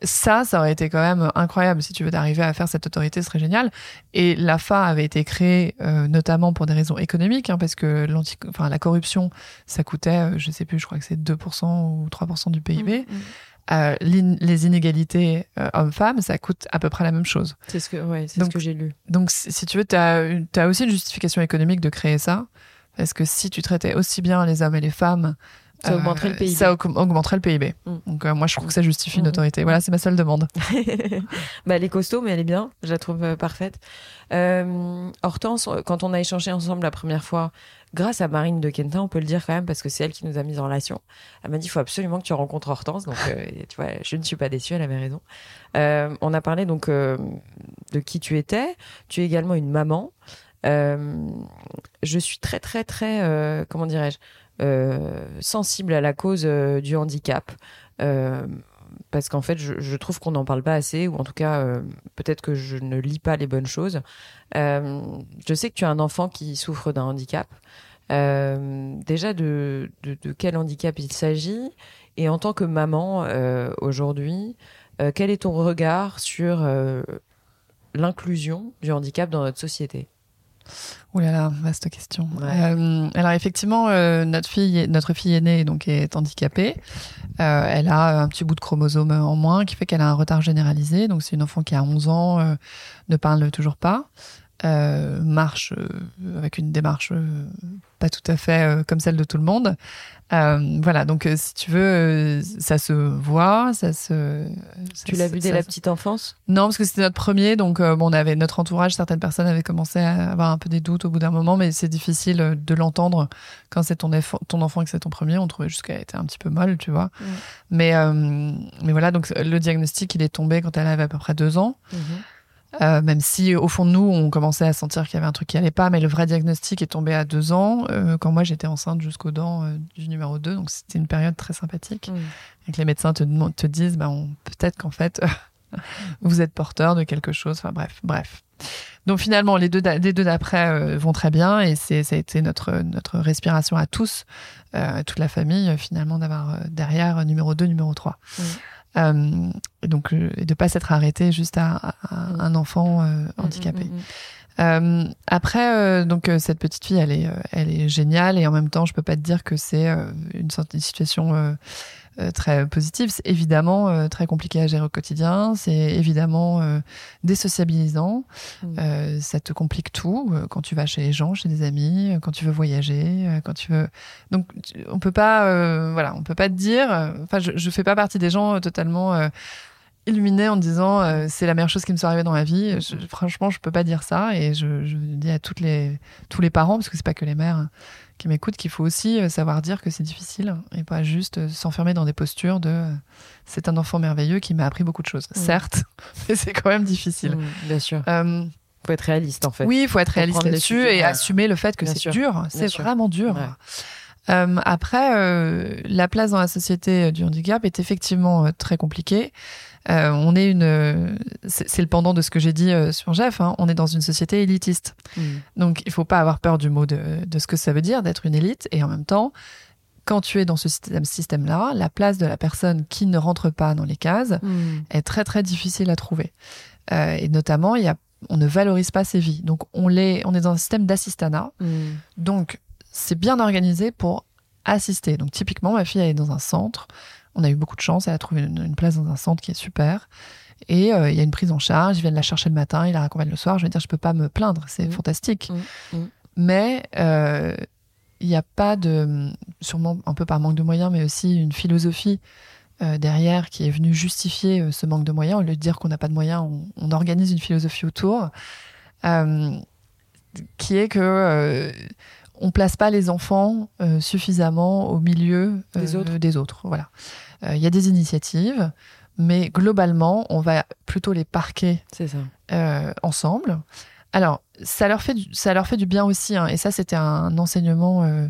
ça, ça aurait été quand même incroyable si tu veux d'arriver à faire cette autorité, ce serait génial. Et l'AFA avait été créée euh, notamment pour des raisons économiques, hein, parce que enfin, la corruption, ça coûtait, euh, je sais plus, je crois que c'est 2% ou 3% du PIB. Mmh, mmh. Euh, les inégalités hommes-femmes, ça coûte à peu près la même chose. C'est ce que, ouais, c'est ce que j'ai lu. Donc, si tu veux, tu as, as, aussi une justification économique de créer ça. Parce que si tu traitais aussi bien les hommes et les femmes ça augmenterait le PIB. Ça augmenterait le PIB. Mm. Donc euh, moi je trouve que ça justifie une mm. autorité. Voilà, c'est ma seule demande. bah, elle est costaud, mais elle est bien. Je la trouve euh, parfaite. Euh, Hortense, quand on a échangé ensemble la première fois, grâce à Marine de Quentin, on peut le dire quand même, parce que c'est elle qui nous a mis en relation. Elle m'a dit, il faut absolument que tu rencontres Hortense. Donc, tu vois, je ne suis pas déçue, elle avait raison. on a parlé donc de qui tu étais. Tu es également une maman. je suis très, très, très, comment dirais-je euh, sensible à la cause euh, du handicap. Euh, parce qu'en fait, je, trouve qu'on n'en parle pas assez, ou en tout cas, peut-être que je ne lis pas les bonnes choses. je sais que tu as un enfant qui souffre d'un handicap. déjà, de, quel handicap il s'agit? Et en tant que maman, aujourd'hui, quel est ton regard sur l'inclusion du handicap dans notre société? Ouh là là, vaste question. Euh, alors effectivement, euh, notre fille, notre fille aînée donc est handicapée. Euh, elle a un petit bout de chromosome en moins qui fait qu'elle a un retard généralisé. Donc c'est une enfant qui a 11 ans, ne parle toujours pas, marche avec une démarche pas tout à fait comme celle de tout le monde. Euh, voilà, donc euh, si tu veux, euh, ça se voit, ça se. tu l'as vu dès la petite enfance? Non, parce que c'était notre premier, donc bon, on avait notre entourage. Certaines personnes avaient commencé à avoir un peu des doutes au bout d'un moment, mais c'est difficile de l'entendre quand c'est ton, ton enfant et que c'est ton premier. On trouvait juste qu'elle était un petit peu molle, tu vois. Mais mais voilà, donc le diagnostic, il est tombé quand elle avait à peu près deux ans. Mhm. Euh, même si au fond de nous, on commençait à sentir qu'il y avait un truc qui allait pas, mais le vrai diagnostic est tombé à deux ans, euh, quand moi j'étais enceinte jusqu'aux dents euh, du numéro 2, donc c'était une période très sympathique. Et que les médecins te, te disent, bah, peut-être qu'en fait, vous êtes porteur de quelque chose, enfin bref, bref. Donc finalement, les deux, les deux d'après vont très bien et c'est, ça a été notre, notre respiration à tous, toute la famille, finalement, d'avoir derrière numéro 2, numéro 3. Euh, donc, euh, de pas s'être arrêté juste à, un enfant euh, mm, mm, handicapé. Mm, euh, après, donc cette petite fille, elle est, elle est géniale et en même temps, je peux pas te dire que c'est une, une, situation euh, très positive. C'est évidemment euh, très compliqué à gérer au quotidien. C'est évidemment euh, désociabilisant. Mm. ça te complique tout quand tu vas chez les gens, chez des amis, quand tu veux voyager, quand tu veux. Donc on peut pas, voilà, on peut pas te dire. Enfin, je, je fais pas partie des gens totalement illuminés en disant c'est la meilleure chose qui me soit arrivée dans ma vie. franchement, je peux pas dire ça et je, je dis à toutes les tous les parents parce que c'est pas que les mères qui m'écoutent qu'il faut aussi euh, savoir dire que c'est difficile et pas juste euh, s'enfermer dans des postures de euh, c'est un enfant merveilleux qui m'a appris beaucoup de choses. Certes, mais c'est quand même difficile. bien sûr. Il faut être réaliste en fait. Oui, il faut être réaliste là-dessus et assumer le fait que c'est dur. C'est vraiment dur. après, la place dans la société du handicap est effectivement très compliquée. Euh, on est une, c'est le pendant de ce que j'ai dit euh, sur Jeff. Hein, on est dans une société élitiste. Mm. Donc, il faut pas avoir peur du mot de, de ce que ça veut dire d'être une élite. Et en même temps, quand tu es dans ce système-là, la place de la personne qui ne rentre pas dans les cases mm. est très très difficile à trouver. Euh, et notamment, il y a, on ne valorise pas ses vies. Donc, on, les, on est dans un système d'assistanat. Mm. Donc, c'est bien organisé pour assister. Donc, typiquement, ma fille, elle est dans un centre on a eu beaucoup de chance, elle a trouvé une, place dans un centre qui est super. Et euh, il y a une prise en charge, ils viennent la chercher le matin, ils la raccompagnent le soir. Je veux dire, je peux pas me plaindre, c'est mmh. fantastique. Mmh. Mmh. Mais euh, il n'y a pas de, sûrement un peu par manque de moyens, mais aussi une philosophie euh, derrière qui est venue justifier ce manque de moyens. Au lieu de dire qu'on n'a pas de moyens, on, organise une philosophie autour qui est que on place pas les enfants suffisamment au milieu euh, des, autres. Voilà. Il euh, y a des initiatives, mais globalement, on va plutôt les parquer ensemble. Alors, ça leur fait du, ça leur fait du bien aussi. hein. Et ça, c'était un enseignement euh,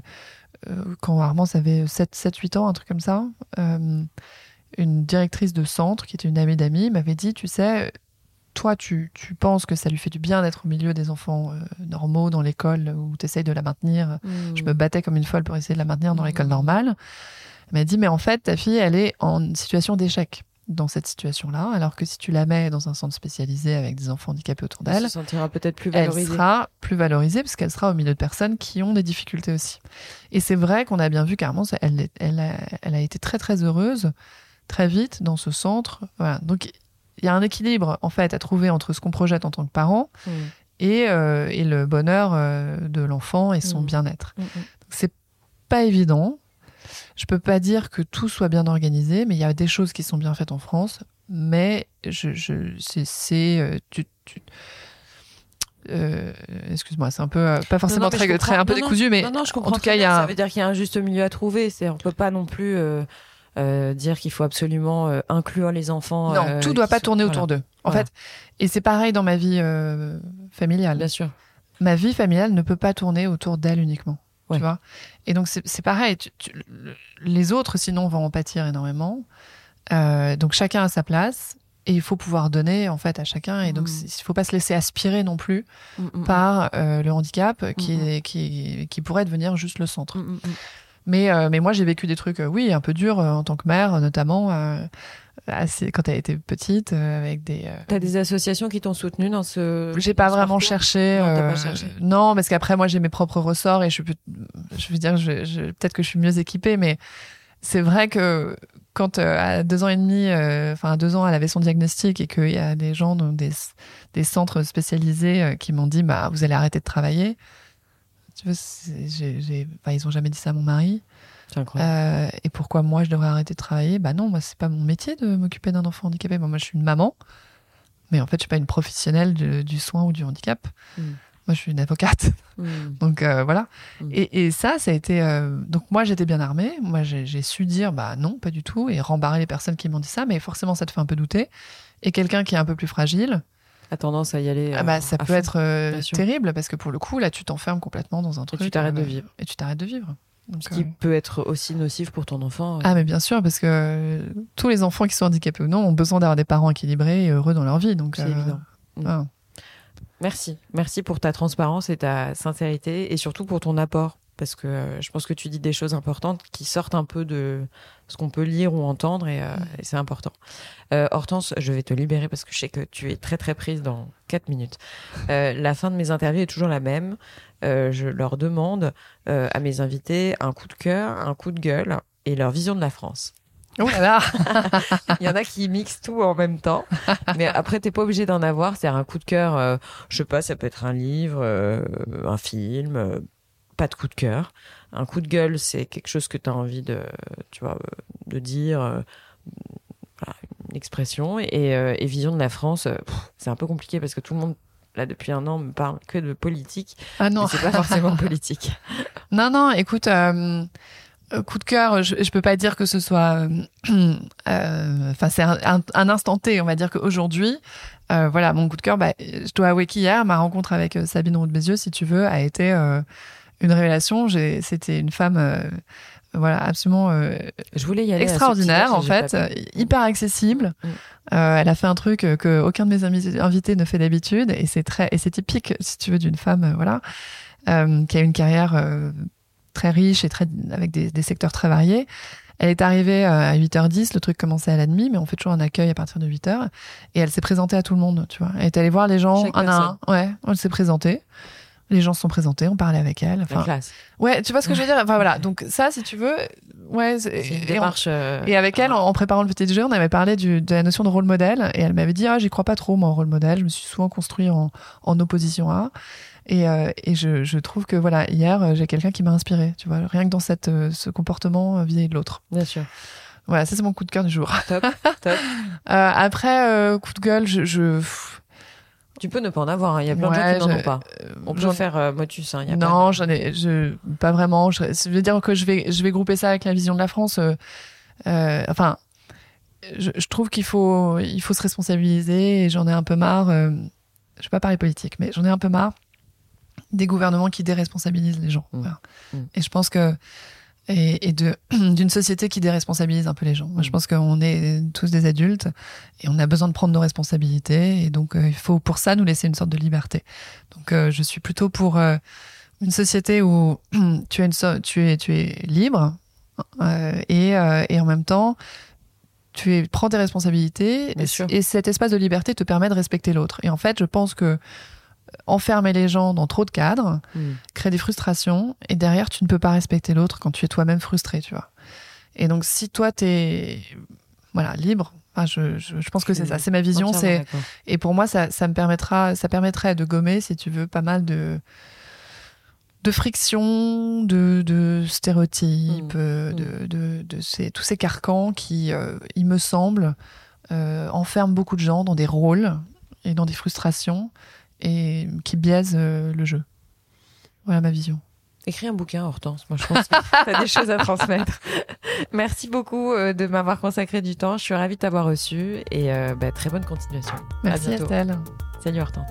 euh, quand Armand avait 7, 7, 8 ans, un truc comme ça. Euh, une directrice de centre, qui était une amie d'amis, m'avait dit, tu sais, toi, tu, tu penses que ça lui fait du bien d'être au milieu des enfants euh, normaux dans l'école où tu essayes de la maintenir. Je me battais comme une folle pour essayer de la maintenir dans l'école Mm. normale. Elle m'a dit, mais en fait, ta fille, elle est en situation d'échec dans cette situation-là, alors que si tu la mets dans un centre spécialisé avec des enfants handicapés autour Elle d'elle, se sentira peut-être plus elle valorisée. sera plus valorisée parce qu'elle sera au milieu de personnes qui ont des difficultés aussi. Et c'est vrai qu'on a bien vu qu'Armand, elle, elle, a, elle a été très très heureuse très vite dans ce centre. Voilà. Donc il y a un équilibre en fait à trouver entre ce qu'on projette en tant que parent Mm. et, euh, et le bonheur euh, de l'enfant et son Mm. bien-être. Mm. C'est pas évident. Je peux pas dire que tout soit bien organisé, mais il y a des choses qui sont bien faites en France. Mais je, je, c'est, euh, tu, tu- euh, excuse-moi, c'est un peu euh, pas forcément Non, non, mais très, très un peu. Non, décousu, mais Non, non, je en tout cas, il y a Ça veut dire qu'il y a un juste milieu à trouver. C'est, on peut pas non plus euh, dire qu'il faut absolument inclure les enfants. non, tout doit pas sont- tourner voilà. autour d'eux. En Voilà. fait, et c'est pareil dans ma vie familiale. Bien sûr. ma vie familiale ne peut pas tourner autour d'elle uniquement. Ouais. Tu vois Et donc, c'est pareil. tu- tu- le- les autres, sinon, vont en pâtir énormément. Euh, donc, chacun a sa place. Et il faut pouvoir donner, en fait, à chacun. Et donc, Mm. c'est- il faut pas se laisser aspirer non plus par euh, le handicap qui, est- qui, qui pourrait devenir juste le centre. Mais, euh, mais moi, j'ai vécu des trucs, euh, oui, un peu durs euh, en tant que mère, notamment euh, assez, quand elle était petite, euh, avec des. euh, T'as des associations qui t'ont soutenu dans ce. j'ai pas vraiment cherché. Non, pas cherché. non, parce qu'après, moi, j'ai mes propres ressorts et je suis plus- je veux dire, je, je- peut-être que je suis mieux équipée, mais c'est vrai que quand euh, à deux ans et demi, euh, enfin à deux ans, elle avait son diagnostic et qu'il y a des gens dans des, des centres spécialisés euh, qui m'ont dit, bah, vous allez arrêter de travailler. Tu vois, enfin, ils ont jamais dit ça à mon mari. Euh, et pourquoi moi je devrais arrêter de travailler? Bah non, moi c'est pas mon métier de m'occuper d'un enfant handicapé. Moi, moi, je suis une maman, mais en fait je suis pas une professionnelle de- du soin ou du handicap. Mm. Moi je suis une avocate, Mm. donc euh, voilà. Mm. Et, et ça, ça a été euh, donc moi j'étais bien armée. Moi j'ai j'ai su dire bah non, pas du tout, et rembarrer les personnes qui m'ont dit ça. Mais forcément ça te fait un peu douter. Et quelqu'un qui est un peu plus fragile, A tendance à y aller. ah euh, bah, ça à peut fond. être euh, terrible parce que pour le coup là tu t'enfermes complètement dans un truc. tu t'arrêtes de euh, vivre. Et tu t'arrêtes de vivre. Donc, Ce qui euh, peut être aussi nocif pour ton enfant. euh. Ah mais bien sûr parce que euh, tous les enfants qui sont handicapés ou non ont besoin d'avoir des parents équilibrés et heureux dans leur vie donc C'est euh, évident. Mm. Merci. Merci pour ta transparence et ta sincérité et surtout pour ton apport. Parce que euh, je pense que tu dis des choses importantes qui sortent un peu de ce qu'on peut lire ou entendre et, euh, et c'est important. Euh, Hortense, je vais te libérer parce que je sais que tu es très très prise dans 4 minutes. La fin de mes interviews est toujours la même. Je leur demande à mes invités un coup de cœur, un coup de gueule et leur vision de la France. Oh là là Il y en a qui mixent tout en même temps. Mais après, t'es pas obligé d'en avoir. C'est un coup de cœur. je sais pas, ça peut être un livre, un film. Pas de coup de cœur. Un coup de gueule, c'est quelque chose que tu as envie de, tu vois, de dire. euh, voilà, une expression. Et, euh, et vision de la France, euh, c'est un peu compliqué parce que tout le monde, là, depuis un an, me parle que de politique. ah non c'est pas forcément politique. non non écoute euh, coup de cœur je, je peux pas dire que ce soit enfin c'est un, un- un instant T on va dire qu'aujourd'hui euh, voilà mon coup de cœur bah, je dois avouer qu'hier ma rencontre avec Sabine Roux de Bézieux si tu veux a été euh, une révélation c'était une femme euh, voilà absolument euh, Je voulais y aller. à ce extraordinaire en fait, euh, hyper accessible. Mm. Euh, elle a fait un truc que aucun de mes invi- invités ne fait d'habitude et c'est très et c'est typique si tu veux d'une femme voilà qui a une carrière très riche et très avec des, des secteurs très variés. Elle est arrivée à 8h10, le truc commençait à la demi, mais on fait toujours un accueil à partir de 8h. Et elle s'est présentée à tout le monde, tu vois. Elle est allée voir les gens Chaque un à un. Ouais, elle s'est présentée. Les gens se sont présentés, on parlait avec elle. La Enfin, classe. ouais, tu vois ce que je veux dire? Enfin voilà, donc ça, si tu veux, ouais. une et on- démarche. euh, et avec elle, en, préparant le petit jeu, on avait parlé du- de la notion de rôle modèle. Et elle m'avait dit, ah, j'y crois pas trop, moi, en rôle modèle. Je me suis souvent construit en, en opposition à. Et, euh, et je, je trouve que, voilà, hier, euh, j'ai quelqu'un qui m'a inspiré, tu vois, rien que dans cette, ce comportement vis-à-vis de l'autre. Bien sûr. Voilà, ça, c'est mon coup de cœur du jour. Top, top. Euh, après, euh, coup de gueule, je. je Tu peux ne pas en avoir. hein. Il y a plein de gens qui n'en ont pas. On peut faire euh, motus. hein. Y a pas non, j'en ai, je, pas vraiment. Je, dire que je vais, je vais grouper ça avec la vision de la France. euh, euh, enfin, je, je trouve qu'il faut, il faut se responsabiliser et j'en ai un peu marre. euh, je vais pas parler politique, mais j'en ai un peu marre des gouvernements qui déresponsabilisent les gens. Mmh. Voilà. Mmh. Et je pense que et, et de d'une société qui déresponsabilise un peu les gens. Moi, je Mmh. pense qu'on est tous des adultes et on a besoin de prendre nos responsabilités et donc euh, il faut pour ça nous laisser une sorte de liberté. Donc euh, je suis plutôt pour euh, une société où tu es une so- tu es tu es libre et et en même temps tu es, prends tes responsabilités et cet espace de liberté te permet de respecter l'autre. Et en fait, je pense que enfermer les gens dans trop de cadres Mm. crée des frustrations et derrière tu ne peux pas respecter l'autre quand tu es toi-même frustré, tu vois. Et donc si toi t'es voilà libre, enfin, je, je, je pense que c'est ça, c'est ma vision, c'est et pour moi ça, ça me permettra, ça permettrait de gommer si tu veux pas mal de de friction, de, de stéréotypes, Mm. euh, de, de, de ces, tous ces carcans qui, euh, il me semble, euh, enferment beaucoup de gens dans des rôles et dans des frustrations et qui biaisent euh, le jeu. Voilà ma vision. Écris un bouquin, Hortense. Moi, je pense que tu as des choses à transmettre. Merci beaucoup euh, de m'avoir consacré du temps. Je suis ravie de t'avoir reçu et euh, bah, très bonne continuation. Merci à bientôt. Estelle. Salut Hortense.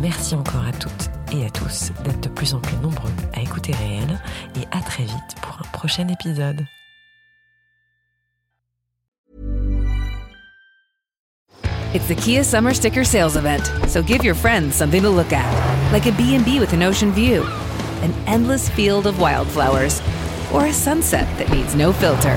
Merci encore à toutes et à tous d'être de plus en plus nombreux à écouter Réel et à très vite pour un prochain épisode. It's the Kia Summer Sticker Sales Event, so give your friends something to look at, like a B&B with an ocean view, an endless field of wildflowers, or a sunset that needs no filter.